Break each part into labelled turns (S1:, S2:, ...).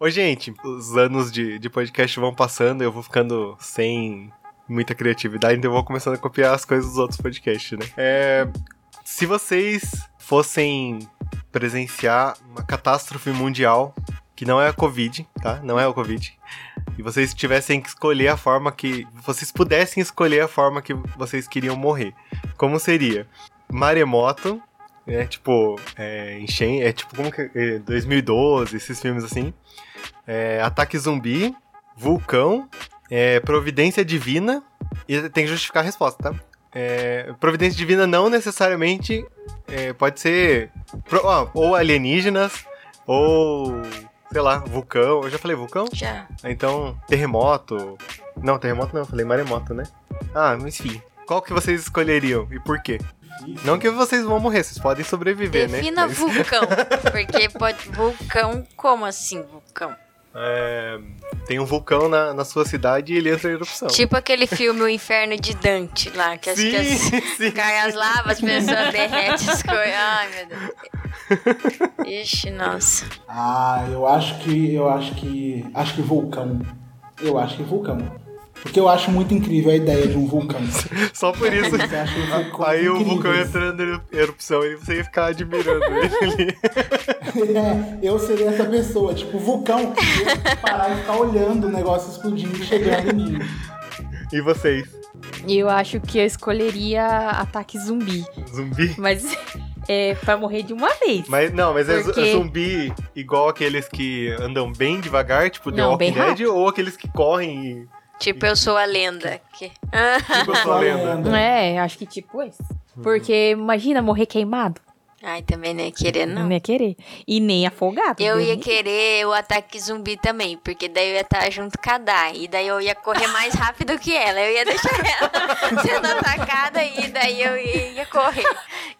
S1: Ô, gente, os anos de, de podcast vão passando, eu vou ficando sem muita criatividade, então eu vou começando a copiar as coisas dos outros podcasts, né? É, se vocês fossem presenciar uma catástrofe mundial, que não é a Covid, tá? Não é o Covid. E vocês tivessem que escolher a forma que. Vocês pudessem escolher a forma que vocês queriam morrer. Como seria? Maremoto, é tipo. É, enchen, é tipo como que. É, 2012, esses filmes assim. É, ataque zumbi, vulcão, é, providência divina. E tem que justificar a resposta, tá? É, providência divina não necessariamente é, pode ser pro, ó, ou alienígenas ou sei lá, vulcão. Eu já falei vulcão?
S2: Já.
S1: Então, terremoto. Não, terremoto não, eu falei maremoto, né? Ah, enfim. Qual que vocês escolheriam e por quê? Não que vocês vão morrer, vocês podem sobreviver,
S2: Defina
S1: né? Mas-
S2: vulcão. Porque pode. Vulcão, como assim, vulcão?
S1: É, tem um vulcão na, na sua cidade e ele entra em erupção.
S2: Tipo aquele filme O Inferno de Dante lá, que as,
S1: sim,
S2: que as,
S1: sim.
S2: cai as lavas, as pessoas derretem as coisas. Ai, meu Deus. Ixi, nossa.
S3: Ah, eu acho que. Eu acho que. Acho que vulcão. Eu acho que vulcão. Porque eu acho muito incrível a ideia de um vulcão.
S1: Só por isso.
S3: Você acha vulcões
S1: Aí o vulcão entrando em erupção e você ia ficar admirando ele.
S3: É, eu seria essa pessoa, tipo, vulcão, eu ia parar e ficar olhando o negócio explodindo e chegando em mim.
S1: E vocês?
S4: Eu acho que eu escolheria ataque zumbi.
S1: Zumbi?
S4: Mas é pra morrer de uma vez.
S1: Mas não, mas é
S4: Porque-
S1: é zumbi igual aqueles que andam bem devagar, tipo The
S4: Não,
S1: Walking
S4: bem
S1: Dead,
S4: rápido.
S1: ou aqueles que correm e.
S2: Tipo, eu sou a lenda. Que...
S1: Tipo, eu sou a lenda.
S4: É, acho que tipo esse. Porque imagina morrer queimado.
S2: Ai, também não ia querer,
S4: Não,
S2: não.
S4: ia querer. E nem afogado.
S2: Eu ia
S4: Deus
S2: querer o ataque zumbi também, porque daí eu ia estar junto com a Dai. E daí eu ia correr mais rápido que ela. Eu ia deixar ela sendo atacada e daí eu ia, ia correr.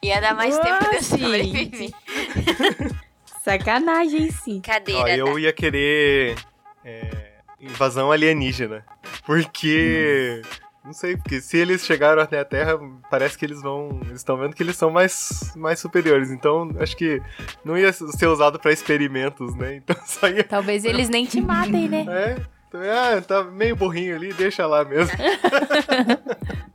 S2: Ia dar mais tempo de eu
S4: Nossa,
S2: sobreviver.
S4: Sacanagem, sim.
S2: Cadeira.
S1: Ó, eu
S2: Dai.
S1: ia querer. é, invasão alienígena. Porque. Não sei, porque se eles chegaram até a Terra, parece que eles vão. Eles estão vendo que eles são mais, mais superiores. Então, acho que não ia ser usado pra experimentos, né? Então só ia.
S4: Talvez eles nem te matem, né?
S1: É. Então, ah, tá meio burrinho ali, deixa lá mesmo.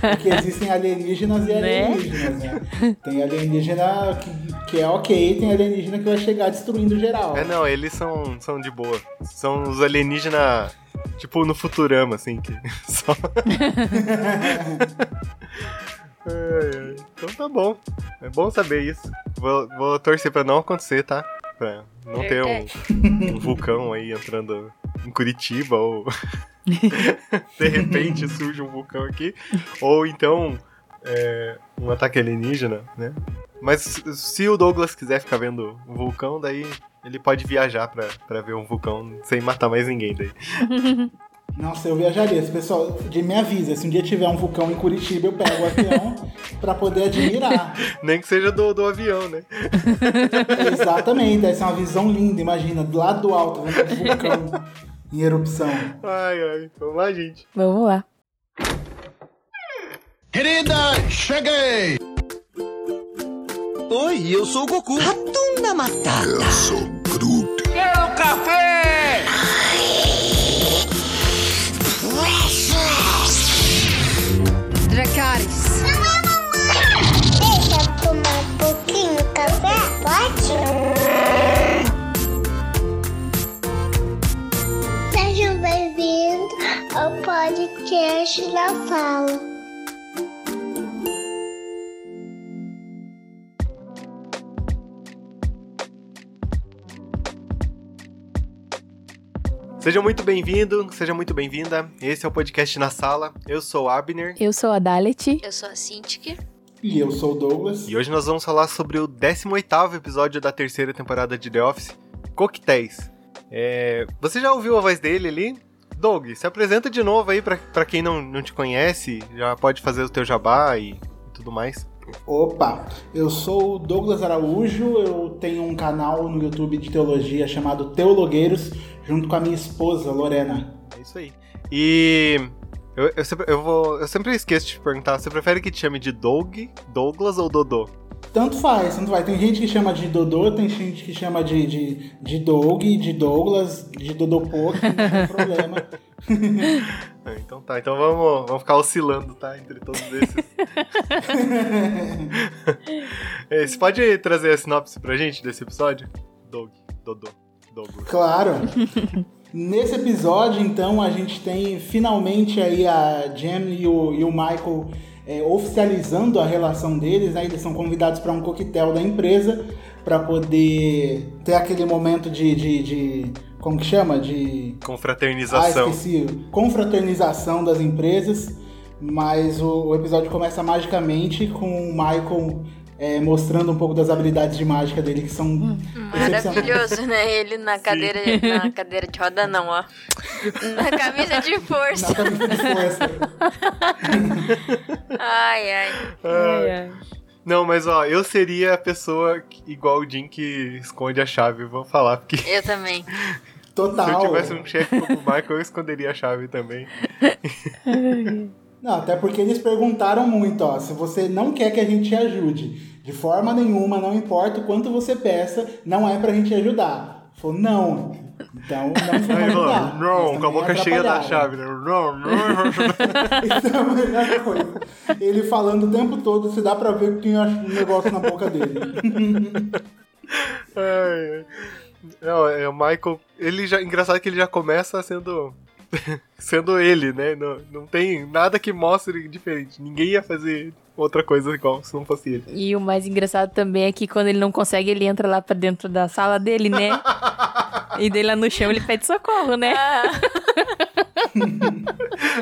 S3: Porque existem alienígenas e
S4: Né?
S3: alienígenas, né? Tem alienígena que, que é ok, tem alienígena que vai chegar destruindo geral.
S1: É, não, eles são, são de boa. São os alienígenas, tipo, no Futurama, assim, que só... Ai. Então tá bom. É bom saber isso. Vou, vou torcer pra não acontecer, tá? Pra não ter um, um vulcão aí entrando em Curitiba ou... de repente surge um vulcão aqui. Ou então é, um ataque alienígena, né? Mas se o Douglas quiser ficar vendo um vulcão, daí ele pode viajar pra, pra ver um vulcão sem matar mais ninguém daí.
S3: Nossa, eu viajaria. Se pessoal de me avisa, se um dia tiver um vulcão em Curitiba, eu pego o avião pra poder admirar.
S1: Nem que seja do, do avião, né?
S3: Exatamente, deve ser uma visão linda, imagina, do lado do alto, vendo um vulcão em erupção.
S1: Ai, ai. Vamos lá, gente.
S4: Vamos lá.
S5: Querida, cheguei!
S6: Oi, eu sou o Goku.
S5: Ratunda Matata. Eu sou Groot.
S6: Quero café!
S7: Dracarys.
S8: Deixa eu tomar um pouquinho de café? Pode? Sejam bem-vindos ao podcast da Fala.
S1: Seja muito bem-vindo, seja muito bem-vinda. Esse é o podcast na sala. Eu sou o Abner.
S4: Eu sou a Dalet.
S2: Eu sou a Cintiq.
S3: E eu sou o Douglas.
S1: E hoje nós vamos falar sobre o 18º episódio da terceira temporada de The Office, Coquetéis. É, Você já ouviu a voz dele ali? Doug, se apresenta de novo aí pra, pra quem não, não te conhece, já pode fazer o teu jabá e, e tudo mais.
S3: Opa, eu sou o Douglas Araújo, eu tenho um canal no YouTube de teologia chamado Teologueiros, junto com a minha esposa, Lorena.
S1: É isso aí. E eu, eu, sempre, eu, vou, eu sempre esqueço de te perguntar, você prefere que te chame de Doug, Douglas ou Dodô?
S3: Tanto faz, tanto faz. Tem gente que chama de Dodô, tem gente que chama de, de, de Doug, de Douglas, de Dodopô, não tem problema.
S1: Ah, Então tá, então vamos, vamos ficar oscilando, tá? Entre todos esses. É, Você pode trazer a sinopse pra gente desse episódio? Doug, Dodô, Douglas.
S3: Claro. Nesse episódio, então, a gente tem finalmente aí a Jem e o, e o Michael é, oficializando a relação deles, né? Eles são convidados para um coquetel da empresa para poder ter aquele momento de, de, de- como que chama? De ah,
S1: Confraternização.
S3: esqueci, confraternização das empresas. Mas o, o episódio começa magicamente com o Michael é, mostrando um pouco das habilidades de mágica dele que são excepcionais.
S2: Maravilhoso, né? Ele na cadeira, na cadeira de roda não, ó. Na camisa de força.
S3: Na camisa de força.
S2: Ai, ai.
S4: Ai, ai.
S1: Não, mas ó, eu seria a pessoa que- igual o Jim que esconde a chave. Vou falar, porque
S2: Eu também.
S3: Total.
S1: eu tivesse um chefe como o Michael, eu esconderia a chave também.
S3: Não, até porque eles perguntaram muito, ó, se você não quer que a gente te ajude, de forma nenhuma, não importa o quanto você peça, não é pra gente ajudar. Falou, não. Então não vamos
S1: Aí,
S3: ajudar.
S1: não, com a boca cheia da chave, né? Não, não.
S3: Isso é a melhor coisa. Ele falando o tempo todo, se dá pra ver que tinha um negócio na boca dele.
S1: Ai, ai. Não, é o Michael. Ele já. Engraçado que ele já começa sendo. sendo ele, né? Não, não tem nada que mostre diferente. Ninguém ia fazer outra coisa igual se não fosse ele.
S4: E o mais engraçado também é que quando ele não consegue, ele entra lá pra dentro da sala dele, né? e dele lá no chão ele pede socorro, né?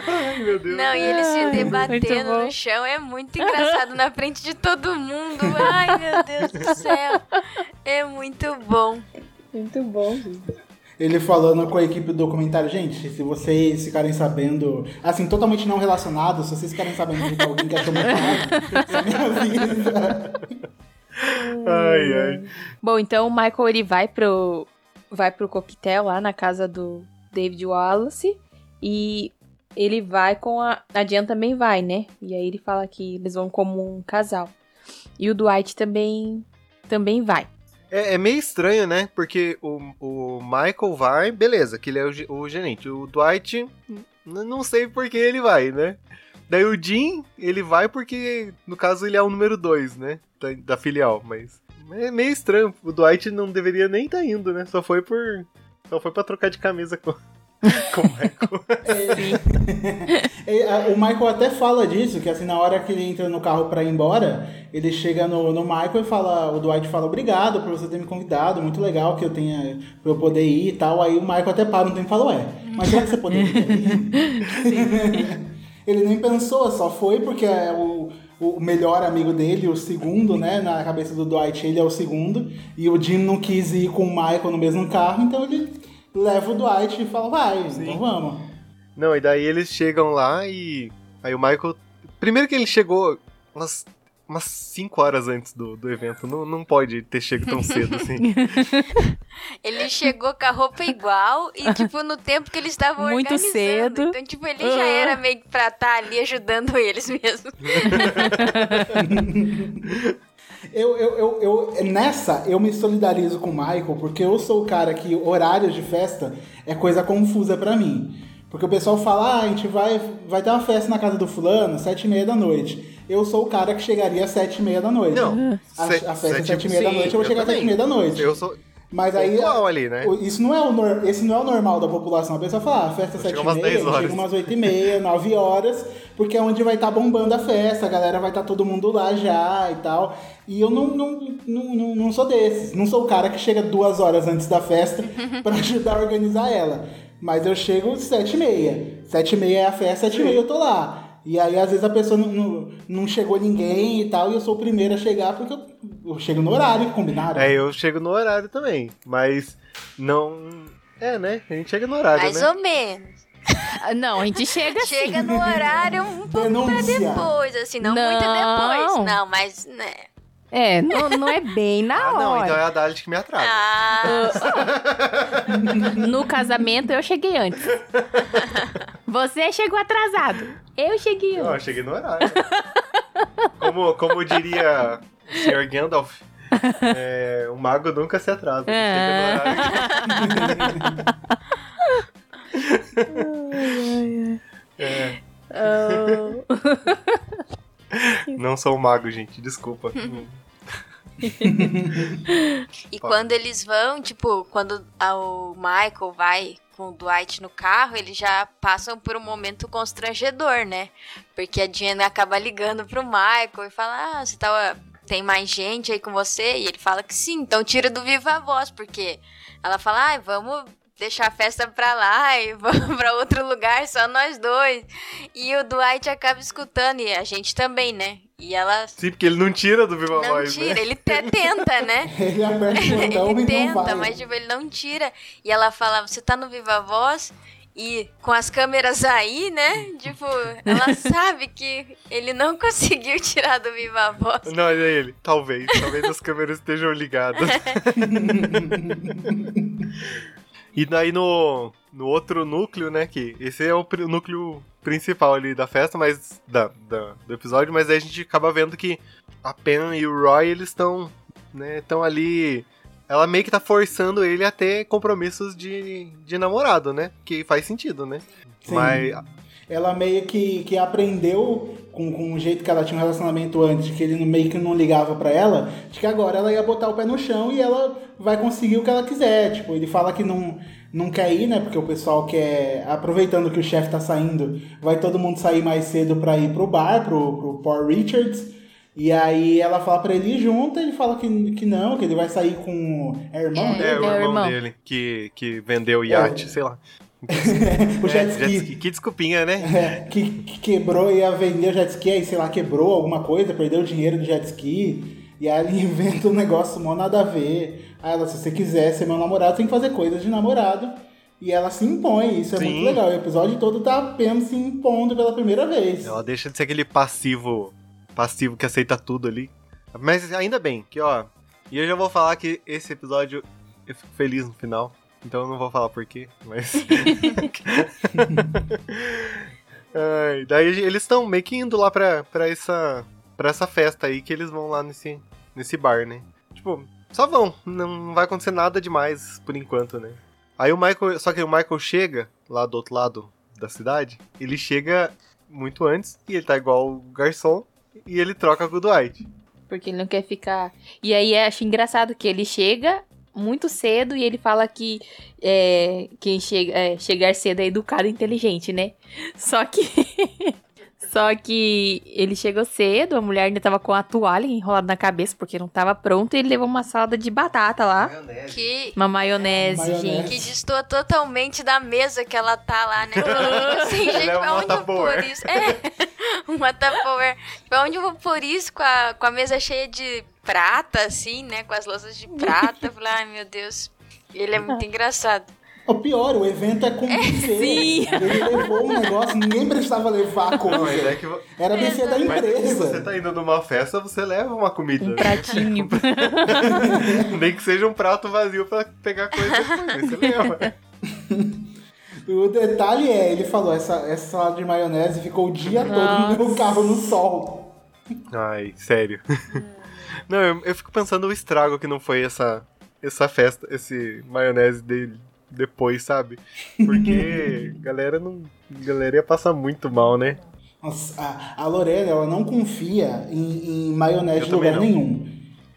S1: Ai, meu Deus.
S2: Não, e ele se debatendo no chão é muito engraçado na frente de todo mundo. Ai, meu Deus do céu. É muito bom.
S4: Muito bom.
S3: Ele falando com a equipe do documentário, gente, se vocês ficarem sabendo, assim, totalmente não relacionado, se vocês ficarem sabendo de alguém que achou muito me avisa.
S1: Ai, ai.
S4: Bom, então o Michael ele vai pro vai pro coquetel lá na casa do David Wallace e ele vai com a a Jen também vai, né? E aí ele fala que eles vão como um casal. E o Dwight também também vai.
S1: É, é meio estranho, né? Porque o, o Michael vai, beleza, que ele é o, o gerente. O Dwight, não sei por que ele vai, né? Daí o Jim, ele vai porque, no caso, ele é o número 2, né? Da, da filial, mas. É meio estranho. O Dwight não deveria nem estar indo, né? Só foi por. Só foi pra trocar de camisa com, com o Michael.
S3: O Michael até fala disso, que assim, na hora que ele entra no carro pra ir embora, ele chega no, no Michael e fala, o Dwight fala, obrigado por você ter me convidado, muito legal que eu tenha, pra eu poder ir e tal. Aí o Michael até para um tempo e fala, ué, mas será que você poderia ido? ele nem pensou, só foi porque é o, o melhor amigo dele, o segundo, né, na cabeça do Dwight, ele é o segundo, e o Jim não quis ir com o Michael no mesmo carro, então ele leva o Dwight e fala, vai, então vamos.
S1: Não, e daí eles chegam lá e. Aí o Michael. Primeiro que ele chegou umas. Umas 5 horas antes do, do evento. Não, não pode ter chego tão cedo assim.
S2: Ele chegou com a roupa igual e, tipo, no tempo que eles estavam
S4: Muito
S2: organizando.
S4: cedo.
S2: Então, tipo, ele já era meio que pra estar ali ajudando eles mesmo.
S3: Eu, eu, eu, eu- nessa, eu me solidarizo com o Michael, porque eu sou o cara que horários de festa é coisa confusa pra mim. Porque o pessoal fala, ah, a gente vai, vai ter uma festa na casa do fulano, sete e meia da noite. Eu sou o cara que chegaria às sete e meia da noite.
S1: Não.
S3: A,
S1: se-
S3: a festa é
S1: sete-
S3: sete e meia da
S1: sim,
S3: noite, eu vou chegar às sete e meia da noite.
S1: Eu sou.
S3: Mas aí,
S1: ali, né?
S3: isso não é o, esse não é o normal da população. A pessoa fala, ah, festa é 7 e
S1: umas
S3: meia,
S1: 10 horas.
S3: chega umas 8 e meia, 9 horas, porque é onde vai estar bombando a festa, a galera vai estar todo mundo lá já e tal. E eu não, não, não, não, não sou desses. Não sou o cara que chega duas horas antes da festa pra ajudar a organizar ela. Mas eu chego 7 e meia. 7 e meia é a festa, 7 e meia eu tô lá. E aí, às vezes, a pessoa não, não, não chegou ninguém e tal, e eu sou o primeiro a chegar porque eu, eu chego no horário que combinaram.
S1: É, eu chego no horário também. Mas não. É, né? A gente chega no horário,
S2: Mais
S1: né?
S2: ou menos.
S4: Não, a gente chega assim.
S2: Chega no horário um pouco pra depois, assim, não,
S4: Não.
S2: muito depois. Não, mas, né.
S4: É, não, não é bem na
S1: Ah, não,
S4: hora.
S1: então é a Dalit que me atrasa.
S2: Ah,
S4: No casamento eu cheguei antes. Você chegou atrasado. Eu cheguei
S1: Não, eu
S4: antes.
S1: cheguei no horário. Como, como diria Senhor Gandalf. É, o mago nunca se atrasa.
S4: É.
S1: chega no horário que- É,
S4: Oh.
S1: não sou um mago, gente, desculpa.
S2: E quando eles vão, tipo, quando a- o Michael vai com o Dwight no carro, eles já passam por um momento constrangedor, né? Porque a Diana acaba ligando pro Michael e fala: Ah, você tá. Tem mais gente aí com você? E ele fala que sim, então tira do viva voz, porque ela fala, ai, vamos deixar a festa pra lá e vamos pra outro lugar, só nós dois. E o Dwight acaba escutando, e a gente também, né? E ela
S1: Sim, porque ele não tira do Viva
S2: não
S1: Voz,
S2: tira,
S1: né?
S2: ele até tenta, né?
S3: Ele aperta o botão
S2: ele
S3: e não
S2: tenta,
S3: vai.
S2: mas tipo, ele não tira. E ela fala, você tá no Viva Voz e com as câmeras aí, né? Tipo, ela sabe que ele não conseguiu tirar do Viva Voz.
S1: Não, é ele. Talvez. Talvez as câmeras estejam ligadas. E daí no, no outro núcleo, né? Que esse é o núcleo principal ali da festa, mas. Da, da- do episódio, mas aí a gente acaba vendo que a Pen e o Roy, eles estão. né? Estão ali. Ela meio que tá forçando ele a ter compromissos de, de namorado, né? Que faz sentido, né?
S3: Sim.
S1: Mas.
S3: Ela meio que, que aprendeu com, com o jeito que ela tinha um relacionamento antes, que ele meio que não ligava pra ela, de que agora ela ia botar o pé no chão e ela vai conseguir o que ela quiser. Tipo, ele fala que não, não quer ir, né? Porque o pessoal quer. Aproveitando que o chefe tá saindo, vai todo mundo sair mais cedo pra ir pro bar, pro, pro Paul Richards. E aí ela fala pra ele ir junto, ele fala que, que não, que ele vai sair com. É irmão
S2: É.
S3: dele?
S1: É, o
S4: É o
S1: irmão,
S4: irmão.
S1: dele que, que vendeu o iate, sei lá.
S3: o jet
S1: É,
S3: ski.
S1: Que desculpinha, né?
S3: É, que, que quebrou, ia vender o jet ski, aí sei lá, quebrou alguma coisa, perdeu o dinheiro do jet ski. E aí ele inventa um negócio mó nada a ver. Aí ela, se você quiser ser meu namorado, tem que fazer coisas de namorado. E ela se impõe, isso é
S1: Sim.
S3: muito legal. O episódio todo tá apenas se impondo pela primeira vez.
S1: Ela deixa de ser aquele passivo, passivo que aceita tudo ali. Mas ainda bem, que ó. E eu já vou falar que esse episódio eu fico feliz no final. Então eu não vou falar porquê, mas. Ai, daí eles estão meio que indo lá pra, pra, essa, pra essa festa aí que eles vão lá nesse, nesse bar, né? Tipo, só vão. Não vai acontecer nada demais por enquanto, né? Aí o Michael. Só que o Michael chega lá do outro lado da cidade. Ele chega muito antes e ele tá igual o garçom. E ele troca com o Dwight.
S4: Porque ele não quer ficar. E aí eu acho engraçado que ele chega muito cedo e ele fala que é, quem chega, é, chegar cedo é educado e inteligente, né? Só que. Só que ele chegou cedo, a mulher ainda tava com a toalha enrolada na cabeça porque não tava pronto e ele levou uma salada de batata lá.
S2: Que,
S4: Uma maionese,
S3: Maionese.
S4: gente.
S2: que destoa totalmente da mesa que ela tá lá, né? Assim, gente,
S1: uma
S2: onde eu vou pôr
S1: Tupperware.
S2: isso? É, uma Tupperware. Pra onde eu vou pôr isso com a, com a mesa cheia de prata, assim, né? Com as louças de prata. Eu falei, ai meu Deus. Ele é muito engraçado.
S3: O pior, o evento é com buffet.
S4: sim.
S3: Ele levou um negócio, ninguém precisava levar a coisa.
S1: Não, é que.
S3: Era buffet da
S1: Mas se
S3: empresa.
S1: você tá indo numa festa, você leva uma comida.
S4: Um pratinho.
S1: Nem que seja um prato vazio pra pegar coisa depois. mas Você leva.
S3: O detalhe é, ele falou, essa, essa salada de maionese ficou o dia todo no meu carro no sol.
S1: Ai, sério. Não, eu, eu fico pensando o estrago que não foi essa, essa festa, esse maionese dele depois, sabe? Porque galera não. Galera ia passar muito mal, né?
S3: Nossa, a, a Lorena, ela não confia em, em maionese de lugar
S1: não.
S3: nenhum.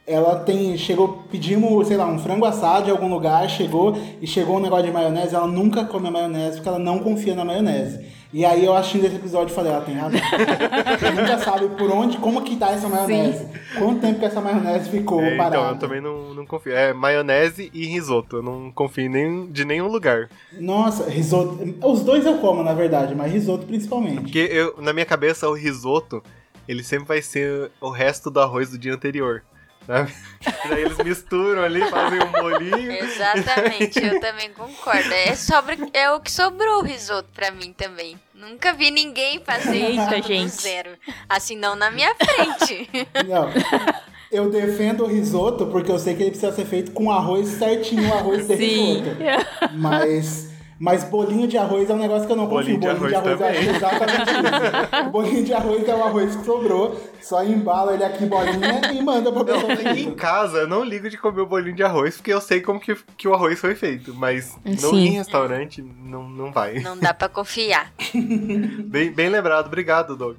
S3: Ela tem, chegou, pedimos, sei lá, um frango assado de algum lugar, chegou e chegou um negócio de maionese, ela nunca come a maionese porque ela não confia na maionese. E aí eu assistindo esse episódio falei, ela tem razão. Você nunca sabe por onde, como que tá essa maionese. Quanto tempo que essa maionese ficou
S1: É,
S3: parada.
S1: então, eu também não, não confio. É maionese e risoto. Eu não confio em nenhum, de nenhum lugar.
S3: Nossa, risoto. Os dois eu como, na verdade, mas risoto principalmente.
S1: Porque eu, na minha cabeça, o risoto, ele sempre vai ser o resto do arroz do dia anterior. Sabe? E daí eles misturam ali, fazem um molinho.
S2: Exatamente, eu também concordo. É, sobra, é o que sobrou o risoto pra mim também. Nunca vi ninguém fazer
S4: Eita,
S2: do
S4: gente.
S2: zero. Assim, não na minha frente.
S3: Não. Eu defendo o risoto porque eu sei que ele precisa ser feito com arroz certinho, o arroz de
S4: Sim.
S3: risoto. Mas, Mas bolinho de arroz é um negócio que eu não confio.
S1: Bolinho de
S3: Bolinho de
S1: arroz
S3: arroz, acho exatamente isso. bolinho de arroz é o arroz que sobrou, só embala ele aqui bolinha e manda pra pessoa.
S1: Não, em casa eu não ligo de comer o bolinho de arroz, porque eu sei como que, que o arroz foi feito. Mas não em restaurante, não, não vai.
S2: Não dá pra confiar.
S1: Bem, bem lembrado, obrigado, Doug.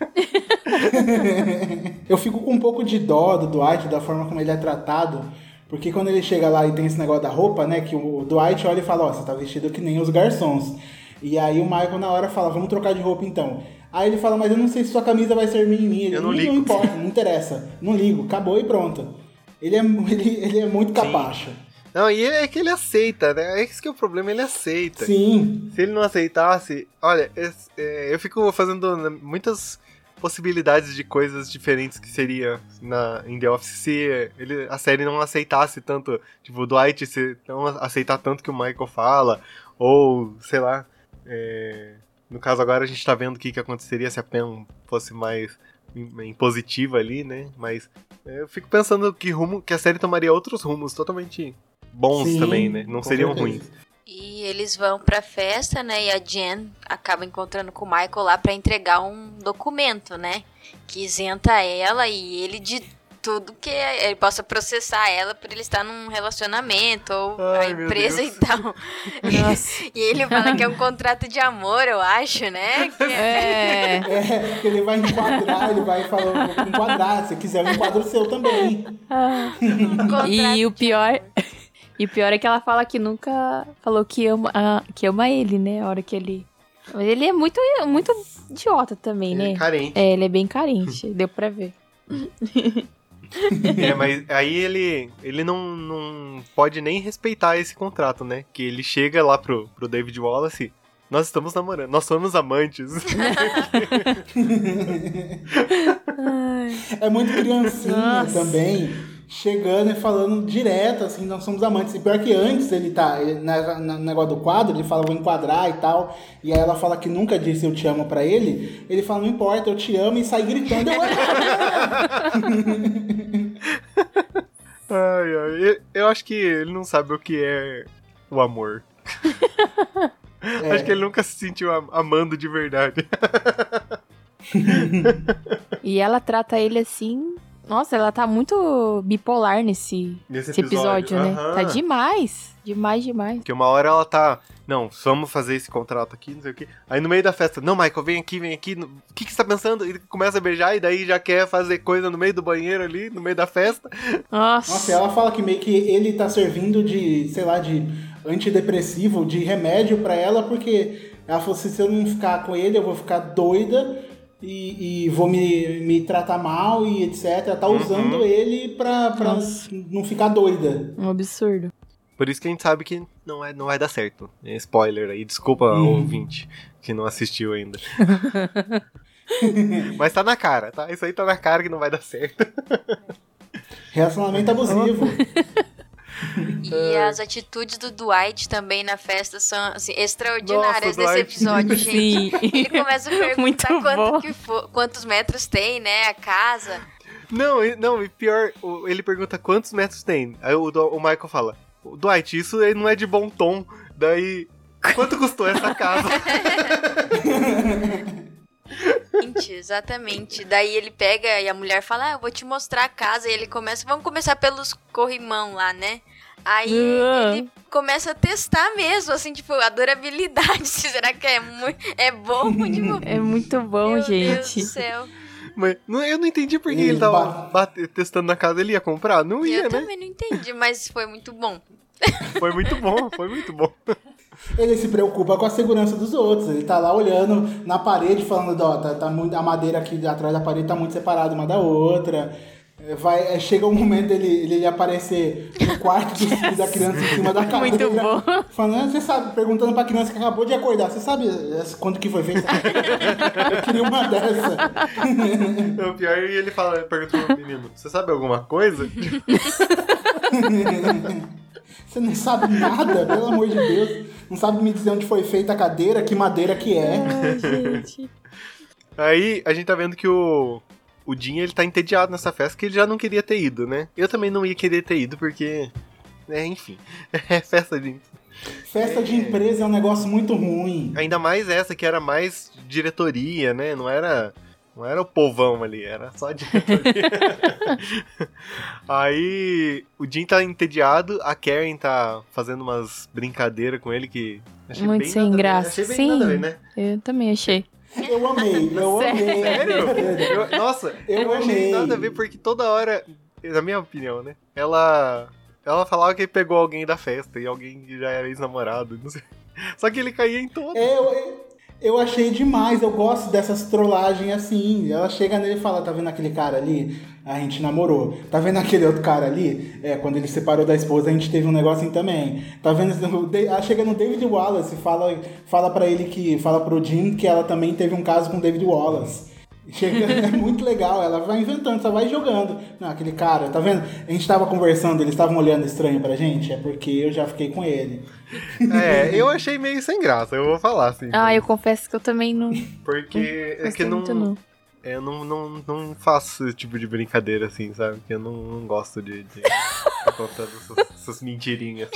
S3: Eu fico com um pouco de dó do Dwight, da forma como ele é tratado. Porque quando ele chega lá e tem esse negócio da roupa, né? Que o Dwight olha e fala, ó, você tá vestido que nem os garçons. E aí o Michael na hora fala, vamos trocar de roupa então. Aí ele fala, mas eu não sei se sua camisa vai servir em mim. Ele,
S1: Eu não
S3: não,
S1: ligo."
S3: importa, não interessa. Não ligo, acabou e pronto. Ele é, ele, ele é muito capacho.
S1: Não, e é que ele aceita, né? É esse que é o problema, ele aceita.
S3: Sim.
S1: Se ele não aceitasse, olha, é, eu fico fazendo muitas possibilidades de coisas diferentes que seria na em The Office se ele, a série não aceitasse tanto, tipo, o Dwight se não aceitar tanto que o Michael fala, ou, sei lá, é, no caso agora a gente tá vendo o que, que aconteceria se a Pen fosse mais im- impositiva ali, né? Mas é, eu fico pensando que rumo que a série tomaria outros rumos totalmente bons
S3: Sim,
S1: também, né? Não seriam
S3: certeza.
S1: ruins.
S2: E eles vão pra festa, né? E a Jen acaba encontrando com o Michael lá pra entregar um documento, né? Que isenta ela e ele de tudo que ele possa processar ela por ele estar num relacionamento ou
S1: Ai,
S2: a empresa e tal.
S4: Nossa.
S2: E ele fala que é um contrato de amor, eu acho, né? Que
S4: É.
S3: É, que ele vai enquadrar, ele vai falar, enquadrar. Se quiser, eu enquadro o seu também.
S2: um contrato
S4: E o pior. E o pior é que ela fala que nunca falou que ama, ah, que ama ele, né? A hora que ele. Mas ele é muito, muito idiota também,
S1: Ele
S4: né?
S1: é carente.
S4: É, ele é bem carente, deu pra ver.
S1: É, mas aí ele, ele não, não pode nem respeitar esse contrato, né? Que ele chega lá pro, pro David Wallace. Nós estamos namorando, nós somos amantes.
S3: É muito criancinha
S4: Nossa.
S3: também, chegando e falando direto, assim, nós somos amantes. E pior que antes ele tá, ele, na, na- no negócio do quadro, ele fala, vou enquadrar e tal. E aí ela fala que nunca disse eu te amo pra ele. Ele fala, não importa, eu te amo e sai gritando. Eu
S1: ai, ai. Eu, eu acho que ele não sabe o que é o amor.
S3: É.
S1: Acho que ele nunca se sentiu am- amando de verdade.
S4: E ela trata ele assim. Nossa, ela tá muito bipolar nesse,
S1: Nesse
S4: esse episódio, né?
S1: aham.
S4: Tá demais. Demais, demais.
S1: Porque uma hora ela tá. Não, vamos fazer esse contrato aqui, não sei o quê. Aí no meio da festa, não, Michael, vem aqui, vem aqui. O que, que você tá pensando? E começa a beijar e daí já quer fazer coisa no meio do banheiro ali, no meio da festa.
S4: Nossa.
S3: Nossa, ela fala que meio que ele tá servindo de, sei lá, de antidepressivo, de remédio pra ela, porque ela falou assim, se eu não ficar com ele, eu vou ficar doida e, e vou me, me tratar mal e etc. Tá usando ele pra, pra
S4: Nossa.
S3: não ficar doida.
S4: Um absurdo.
S1: Por isso que a gente sabe que não, é, não vai dar certo. É spoiler aí, desculpa
S3: Hum.
S1: ouvinte que não assistiu ainda. Mas tá na cara, tá? Isso aí tá na cara que não vai dar certo.
S3: Relacionamento abusivo.
S2: E as atitudes do Dwight também na festa são assim, extraordinárias
S1: Nossa, Dwight.
S2: episódio, gente.
S4: Sim.
S2: Ele começa a perguntar quanto que for- quantos metros tem, né, a casa.
S1: Não, não, e pior, ele pergunta quantos metros tem. Aí o, o Michael fala: Dwight, isso não é de bom tom. Daí, quanto custou essa casa?
S2: Gente, exatamente. Daí ele pega e a mulher fala: ah, eu vou te mostrar a casa. E ele começa, vamos começar pelos corrimão lá, né? Aí
S4: Ah.
S2: ele começa a testar mesmo, assim, tipo, a durabilidade. Será que é, muito, é bom? Tipo,
S4: É muito bom,
S2: meu Deus
S4: gente.
S2: do céu.
S1: Mas não- eu não entendi por que
S3: Ele
S1: ele tava
S3: bate-
S1: testando na casa. Ele ia comprar? Não ia,
S2: Eu
S1: né?
S2: também não entendi, mas foi muito bom.
S1: Foi muito bom, foi muito bom.
S3: Ele se preocupa com a segurança dos outros. Ele tá lá olhando na parede, falando, ó, tá, tá muito, a madeira aqui atrás da parede tá muito separada uma da outra. É, Vai, é, chega um momento dele ele aparecer no quarto filhos da criança em cima da cadeira.
S4: Muito bom.
S3: Falando, "Ah, você sabe, perguntando pra criança que acabou de acordar, você sabe essa- quando que foi feita? Eu queria uma dessa.
S1: O pior é ele fala, pergunta pro menino: Você sabe alguma coisa?
S3: Você não sabe nada, pelo amor de Deus. Não sabe me dizer onde foi feita a cadeira, que madeira que é.
S4: Ai, gente.
S1: Aí a gente tá vendo que o. O Jim ele tá entediado nessa festa que ele já não queria ter ido, né? Eu também não ia querer ter ido porque. É, enfim. É festa de.
S3: Festa de empresa é um negócio muito ruim.
S1: Ainda mais essa que era mais diretoria, né? Não era. Não era o povão ali, era só a diretoria. Aí o Jim tá entediado, a Karen tá fazendo umas brincadeiras com ele que. achei
S4: Muito
S1: bem
S4: sem graça.
S1: Achei bem
S4: Sim.
S1: ver, né?
S4: Eu também achei.
S3: Eu amei, eu amei.
S1: Sério? Eu- nossa,
S3: Eu
S1: eu, achei
S3: amei.
S1: nada a ver porque toda hora, na minha opinião, né? Ela. Ela falava que pegou alguém da festa e alguém que já era ex-namorado, não sei. Só que ele caía em todo.
S3: É, eu, eu achei demais, eu gosto dessas trollagens assim. Ela chega nele e fala: tá vendo aquele cara ali? A gente namorou. Tá vendo aquele outro cara ali? É, quando ele separou da esposa, a gente teve um negocinho também. Tá vendo? Ela chega no David Wallace e fala, fala pra ele que. Fala pro Jim que ela também teve um caso com o David Wallace. Chega, é muito legal, ela vai inventando, só vai jogando. Não, aquele cara, tá vendo? A gente tava conversando, eles estavam olhando estranho pra gente, é porque eu já fiquei com ele.
S1: É, eu achei meio sem graça, eu vou falar assim.
S4: Ah, eu confesso que eu também não
S1: Porque é que não,
S4: não.
S1: Eu não, não, não faço esse tipo de brincadeira assim, sabe? Porque eu não, não gosto de, de contando essas, essas mentirinhas.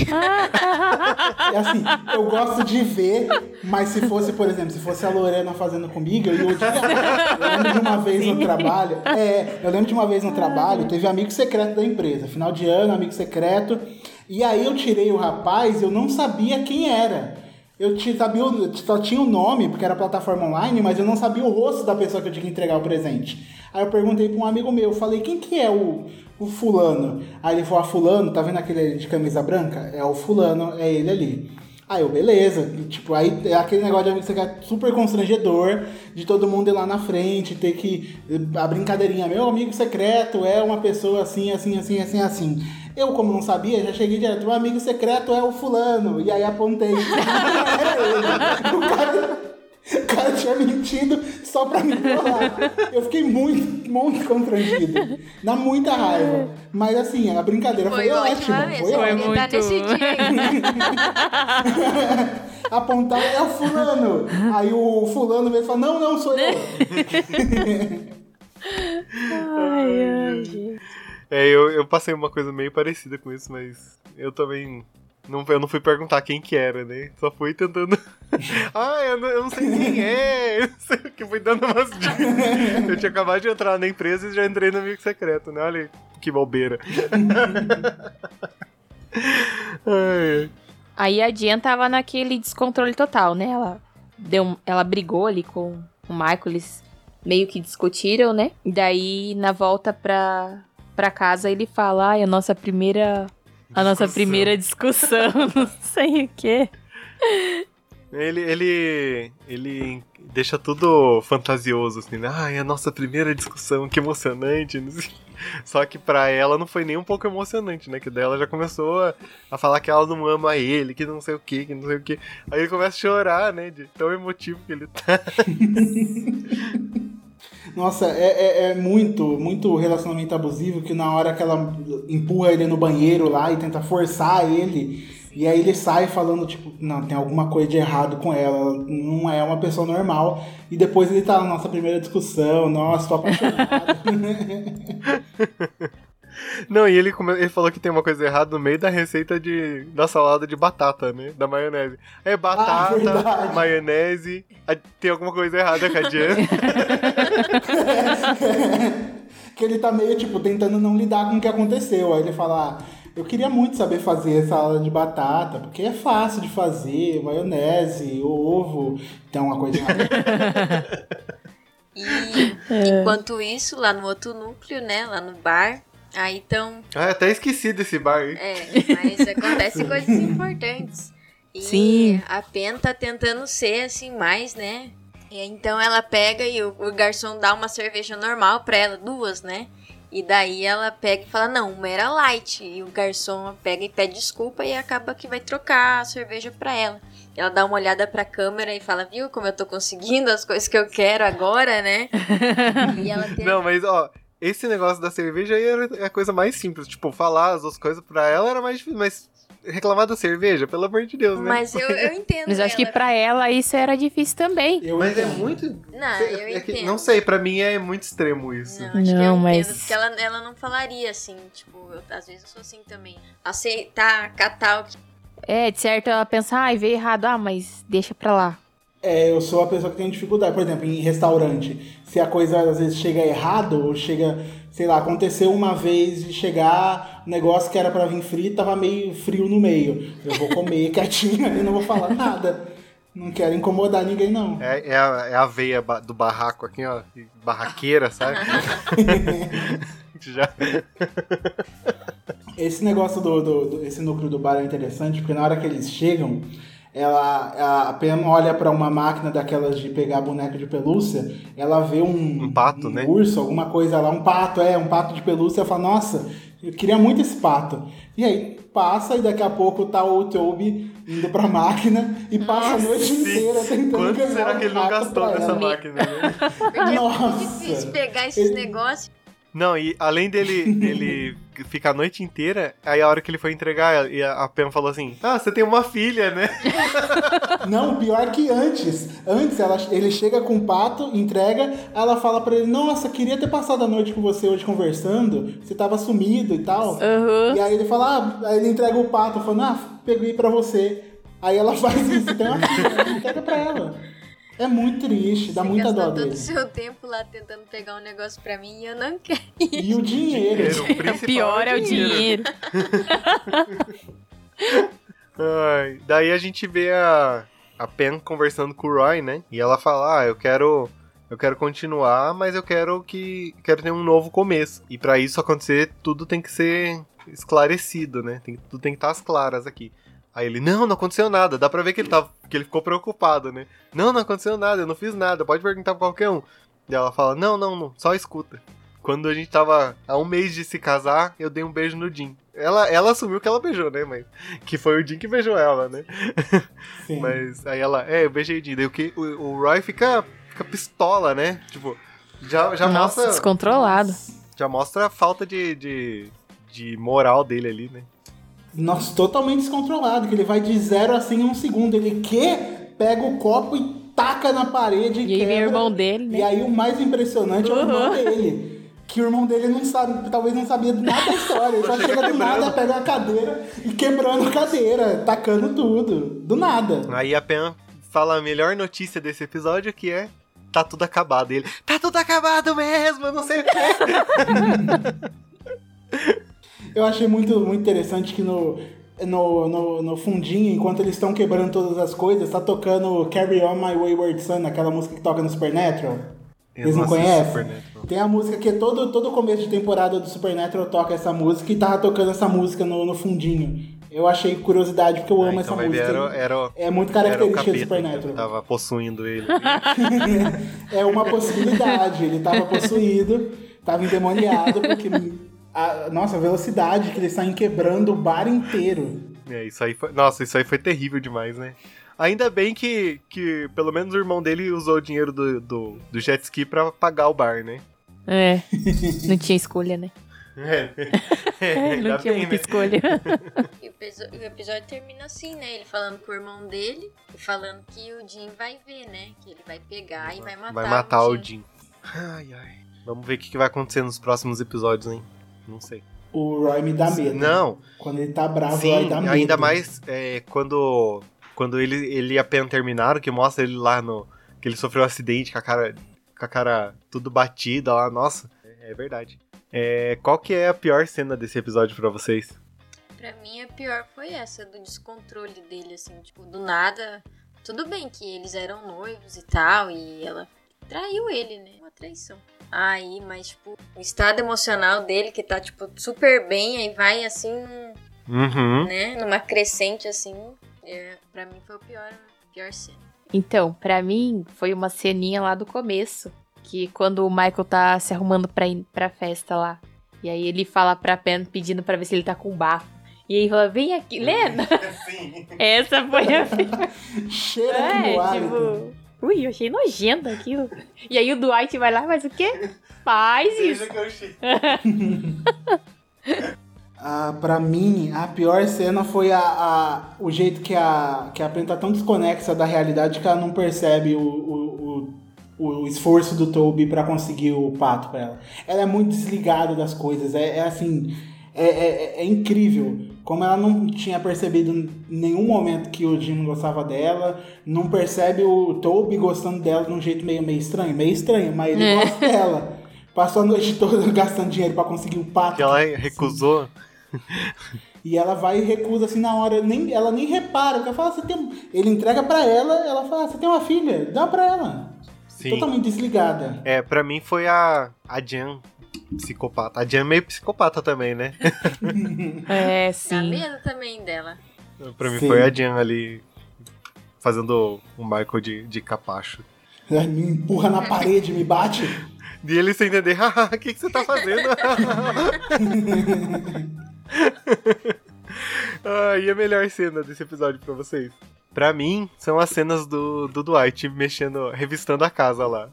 S3: É assim, eu gosto de ver, mas se fosse, por exemplo, se fosse a Lorena fazendo comigo, eu ia odiar. Eu lembro de uma vez no trabalho. É, eu lembro de uma vez no trabalho, teve amigo secreto da empresa. Final de ano, amigo secreto. E aí eu tirei o rapaz, eu não sabia quem era. Eu sabia, só tinha o nome, porque era plataforma online, mas eu não sabia o rosto da pessoa que eu tinha que entregar o presente. Aí eu perguntei pra um amigo meu, eu falei, quem que é o, o fulano? Aí ele falou, ah, fulano, tá vendo aquele de camisa branca? É o fulano, é ele ali. Aí eu, beleza. E, Tipo, aí é aquele negócio de amigo secreto super constrangedor, de todo mundo ir lá na frente, ter que. A brincadeirinha, meu amigo secreto é uma pessoa assim, assim, assim, assim, assim. Eu, como não sabia, já cheguei direto, meu amigo secreto é o fulano. E aí apontei. Era ele. O cara. O cara tinha mentido só pra me trollar. Eu fiquei muito, muito constrangido. Dá muita raiva. Mas assim, a brincadeira foi,
S2: Foi ótima.
S3: Foi
S4: Foi
S3: ótima.
S2: Tá
S4: muito.
S2: nesse dia aí.
S3: Apontar é o fulano. Aí o fulano mesmo fala, não, não, sou eu.
S4: Ai, ai, gente.
S1: É, eu, eu passei uma coisa meio parecida com isso, mas eu também. Não, eu não fui perguntar quem que era, né? Só fui tentando. ah, eu não, eu não sei quem é. Eu não sei o que fui dando umas dicas. Eu tinha acabado de entrar na empresa e já entrei no amigo secreto, né? Olha que bobeira.
S4: Aí a Jen tava naquele descontrole total, né? Ela, deu, ela brigou ali com o Michael, eles meio que discutiram, né? E daí, na volta pra, pra casa, ele fala, ai, a nossa primeira... A nossa
S1: Discussão.
S4: primeira discussão, não sei o quê.
S1: Ele, ele, ele deixa tudo fantasioso, assim, né? Ai, a nossa primeira discussão, que emocionante. Só que pra ela não foi nem um pouco emocionante, né? Que daí ela já começou a, a falar que ela não ama ele, que não sei o que, que não sei o que. Aí ele começa a chorar, né? De tão emotivo que ele tá.
S3: Nossa, é, é, é muito, muito relacionamento abusivo que na hora que ela empurra ele no banheiro lá e tenta forçar ele, e aí ele sai falando, tipo, não, tem alguma coisa de errado com ela, não é uma pessoa normal. E depois ele tá na nossa primeira discussão, nossa, tô apaixonado.
S1: Não, e ele, come- ele falou que tem uma coisa errada no meio da receita de, da salada de batata, né? Da maionese. É batata,
S3: verdade.
S1: maionese. Tem alguma coisa errada com a Jen.
S3: que ele tá meio, tipo, tentando não lidar com o que aconteceu. Aí ele fala, ah, eu queria muito saber fazer salada de batata, porque é fácil de fazer, maionese, ovo, então uma coisa errada.
S2: E enquanto isso, lá no outro núcleo, né? Lá no bar. Aí então.
S1: Ah, até esqueci desse bar aí.
S2: É, mas acontecem coisas importantes. E
S4: Sim.
S2: a Pen tá tentando ser assim mais, né? E aí, então ela pega e o, o garçom dá uma cerveja normal pra ela, duas, né? E daí ela pega e fala, não, uma era light. E o garçom pega e pede desculpa e acaba que vai trocar a cerveja pra ela. Ela dá uma olhada pra câmera e fala, viu como eu tô conseguindo as coisas que eu quero agora, né? e ela tem
S1: Não, mas ó, esse negócio da cerveja aí era a coisa mais simples. Tipo, falar as duas coisas pra ela era mais difícil, mas reclamar da cerveja, pelo amor de Deus, né?
S2: Mas eu, eu entendo.
S4: Mas eu acho que pra ela isso era difícil também.
S3: Eu
S1: Mas é
S3: entendo.
S1: muito.
S2: Não,
S1: sei-
S2: eu
S1: é que-
S2: entendo.
S1: não sei, pra mim é muito extremo isso.
S2: Não, acho que
S4: Não,
S2: eu
S4: mas-
S2: entendo, porque ela, ela não falaria assim, tipo, eu- às vezes eu sou assim também. Aceitar, catar o que
S4: É, de certo ela pensa, ai, veio errado, ah, mas deixa pra lá.
S3: É, eu sou a pessoa que tem dificuldade. Por exemplo, em restaurante, se a coisa às vezes chega errado, ou chega, sei lá, aconteceu uma vez de chegar, um negócio que era pra vir frio, tava meio frio no meio. Eu vou comer quietinho e não vou falar nada. Não quero incomodar ninguém, não.
S1: É, é, a, é a veia do barraco aqui, ó. Barraqueira, sabe? Já.
S3: Esse negócio do, do, do- esse núcleo do bar é interessante, porque na hora que eles chegam, ela a Pam olha pra uma máquina daquelas de pegar boneco de pelúcia, ela vê um,
S1: Um pato,
S3: um
S1: né?
S3: urso, alguma coisa lá, um pato, é, um pato de pelúcia, ela fala, nossa, eu queria muito esse pato. E aí passa e daqui a pouco tá o Toby indo pra máquina e passa a noite inteira tentando
S1: Quanto
S3: ganhar
S1: será
S3: um
S1: que ele não gastou nessa máquina, né?
S2: Porque é
S3: Nossa.
S2: difícil pegar esses
S3: Ele-
S2: negócios.
S1: Não, e além dele ele ficar a noite inteira, aí a hora que ele foi entregar, e a a Pam falou assim: Ah, você tem uma filha, né?
S3: Não, pior que antes. Antes ela, ele chega com o pato, entrega, ela fala pra ele: Nossa, queria ter passado a noite com você hoje conversando. Você tava sumido e tal.
S4: Aham.
S3: E aí ele fala: Ah, aí ele entrega o pato, falando: Ah, peguei pra você. Aí ela faz isso, tem uma filha, entrega pra ela. É muito triste, dá
S2: Você
S3: muita
S2: gastou
S3: dó
S2: todo o
S3: dele.
S2: seu tempo lá tentando pegar um negócio pra mim e eu não quero.
S3: E o dinheiro.
S1: Dinheiro, o principal
S4: Pior é o dinheiro.
S1: Ai, daí a gente vê a, a Pen conversando com o Roy, né? E ela fala: Ah, eu quero. Eu quero continuar, mas eu quero que. Quero ter um novo começo. E pra isso acontecer, tudo tem que ser esclarecido, né? Tem, tudo tem que estar às claras aqui. Aí ele, não, não aconteceu nada. Dá pra ver que ele, tava, que ele ficou preocupado, né? Não, não aconteceu nada, eu não fiz nada. Pode perguntar pra qualquer um. E ela fala, não, não, não, só escuta. Quando a gente tava há um mês de se casar, eu dei um beijo no Jim. Ela, ela assumiu que ela beijou, né? Mas que foi o Jim que beijou ela, né?
S3: Sim.
S1: Mas aí ela, é, eu beijei o Jim. Daí o, que, o, o Roy fica, fica pistola, né? Tipo, já, já,
S4: Nossa,
S1: mostra,
S4: descontrolado.
S1: já mostra a falta de, de, de moral dele ali, né?
S3: Nossa, totalmente descontrolado, que ele vai de zero assim em um segundo. Ele que pega o copo e taca na parede
S4: E aí vem o
S3: quebra.
S4: irmão dele, né?
S3: E aí o mais impressionante é o irmão
S4: Uhum.
S3: dele. Que o irmão dele não sabe, talvez não sabia nada da história. Ele só chega do nada, pega a cadeira e quebrando a cadeira, tacando tudo. Do nada.
S1: Aí a Pen fala a melhor notícia desse episódio, que é tá tudo acabado. E ele, tá tudo acabado mesmo, eu não sei o que.
S3: Eu achei muito, muito interessante que no, no, no, no fundinho, enquanto eles estão quebrando todas as coisas, tá tocando Carry On My Wayward Son, aquela música que toca no Supernatural. Eles não conhecem? Tem a música que todo, todo começo de temporada do Supernatural toca essa música e tava tocando essa música no, no fundinho. Eu achei curiosidade porque eu
S1: Ah,
S3: amo
S1: então
S3: essa música.
S1: era, era,
S3: É muito característica do Supernatural.
S1: tava possuindo ele.
S3: é uma possibilidade. Ele tava possuído, tava endemoniado, porque. A, nossa, a velocidade que eles saem quebrando o bar inteiro.
S1: É, isso aí foi. Nossa, isso aí foi terrível demais, né? Ainda bem que, que pelo menos o irmão dele usou o dinheiro do, do, do jet ski pra pagar o bar, né?
S4: É. Não tinha escolha, né?
S1: É, é,
S4: Não tinha
S1: bem,
S4: muita
S1: né?
S4: escolha.
S2: E o o episódio termina assim, né? Ele falando com o irmão dele e falando que o Jim vai ver, né? Que ele vai pegar e vai matar,
S1: Vai matar o
S2: Jim.
S1: Jim. Ai, ai. Vamos ver o que vai acontecer nos próximos episódios, hein? Não sei.
S3: O Roy me dá medo.
S1: Não,
S3: Quando ele tá bravo, o Roy
S1: sim,
S3: dá medo.
S1: ainda mais é, quando, quando ele, ele e a Pen terminaram, que mostra ele lá no. que ele sofreu um acidente com a cara, com a cara tudo batida lá. Nossa, é, é verdade. É, qual que é a pior cena desse episódio pra vocês?
S2: Pra mim, a pior foi essa, do descontrole dele, assim, tipo, do nada. Tudo bem que eles eram noivos e tal, e ela traiu ele, né? Uma traição. Aí, mas, tipo, o estado emocional dele, que tá, tipo, super bem, aí vai, assim,
S1: Uhum.
S2: né? Numa crescente, assim. É, pra mim foi o pior, pior cena.
S4: Então, pra mim, foi uma ceninha lá do começo. Que quando o Michael tá se arrumando pra ir pra festa lá. E aí ele fala pra Pen pedindo pra ver se ele tá com bafo. E aí fala, vem aqui, Lena!
S1: Sim.
S4: Essa foi a
S3: Cheira
S4: É, tipo. Ui, eu achei nojento aquilo. E aí o Dwight vai lá, faz o quê? Faz isso.
S1: que eu achei.
S3: Ah, pra mim, a pior cena foi a, a- o jeito que a, que a Pen tá tão desconexa da realidade que ela não percebe o, o, o, o esforço do Toby pra conseguir o pato pra ela. Ela é muito desligada das coisas, é, é assim, é, é, é incrível. Como ela não tinha percebido em nenhum momento que o Jim gostava dela, não percebe o Toby gostando dela de um jeito meio, meio estranho, meio estranho, mas ele
S4: É.
S3: gosta dela. Passou a noite toda gastando dinheiro pra conseguir o pato.
S1: Que ela recusou.
S3: E ela vai e recusa assim na hora, nem, ela nem repara, porque ela fala, você tem. Ele entrega pra ela, ela fala, "Ah, você tem uma filha, dá pra ela.
S1: Sim.
S3: Totalmente desligada.
S1: É, pra mim foi a, a Jan psicopata. A Jan é meio psicopata também, né?
S4: É,
S2: Dá
S4: sim.
S2: medo também dela.
S1: pra mim
S3: Sim.
S1: foi a Jan ali fazendo o Michael de, de capacho.
S3: Ela me empurra na parede, me bate.
S1: E ele sem entender, "Haha, o que, que você tá fazendo? ah, e a melhor cena desse episódio pra vocês? Pra mim, são as cenas do, do Dwight mexendo, revistando a casa lá.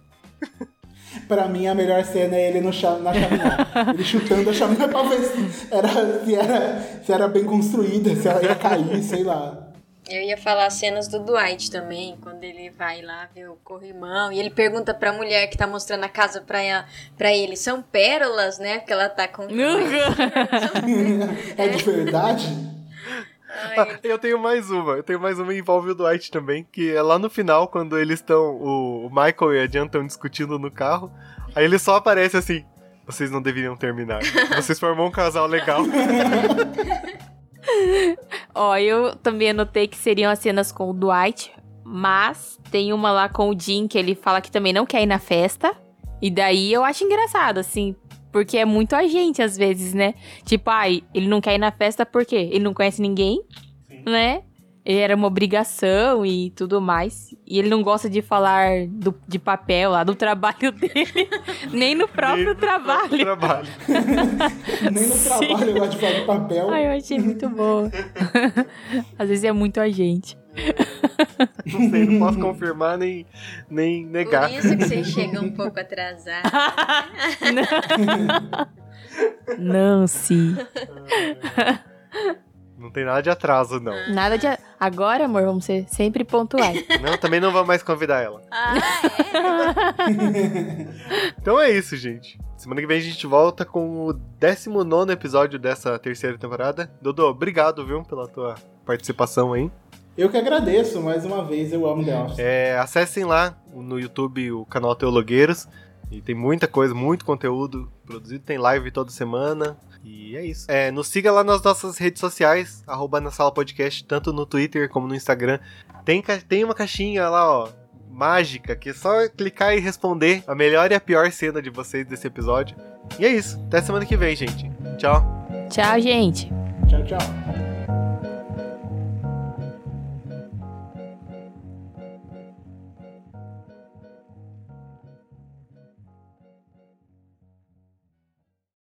S3: Pra mim, a melhor cena é ele no cha- na chaminé. ele chutando a chaminé pra ver se era, se, era, se era bem construída, se ela ia cair, sei lá.
S2: Eu ia falar cenas do Dwight também, quando ele vai lá ver o corrimão e ele pergunta pra mulher que tá mostrando a casa pra, ela- pra ele: são pérolas, né? Porque ela tá com.
S3: É de verdade?
S1: Ah, eu tenho mais uma, eu tenho mais uma que envolve o Dwight também, que é lá no final, quando eles estão, o, o Michael e a Jan estão discutindo no carro, aí ele só aparece assim, vocês não deveriam terminar, vocês formam um casal legal.
S4: Ó, eu também anotei que seriam as cenas com o Dwight, mas tem uma lá com o Jim que ele fala que também não quer ir na festa. E daí eu acho engraçado, assim, porque é muito a gente às vezes, né? Tipo, ai, ele não quer ir na festa por quê? Ele não conhece ninguém, né? Ele era uma obrigação e tudo mais. E ele não gosta de falar do, de papel lá, do trabalho dele, nem no próprio
S1: Nem no
S4: trabalho.
S1: próprio trabalho.
S3: Nem no trabalho eu gosto de fazer papel.
S4: Ai, eu achei muito boa. Às vezes é muito a gente.
S1: Não sei, não posso confirmar nem, nem
S2: Por
S1: negar.
S2: isso que você chega um pouco atrasado.
S4: Não, sim.
S1: Não tem nada de atraso, não.
S4: Nada de. Agora, amor, vamos ser sempre pontuais.
S1: Não, também não vou mais convidar ela.
S2: Ah, é?
S1: Então é isso, gente. Semana que vem a gente volta com o 19 episódio dessa terceira temporada. Dodô, obrigado, viu, pela tua participação aí.
S3: Eu que agradeço mais uma vez, eu amo The Office.
S1: É, acessem lá no YouTube o canal Teologueiros. E tem muita coisa, muito conteúdo produzido. Tem live toda semana. E é isso. É, nos siga lá nas nossas redes sociais, arroba na sala podcast, tanto no Twitter como no Instagram. Tem, tem uma caixinha lá, ó, mágica, que é só clicar e responder a melhor e a pior cena de vocês desse episódio. E é isso. Até semana que vem, gente. Tchau.
S4: Tchau, gente.
S3: Tchau, tchau.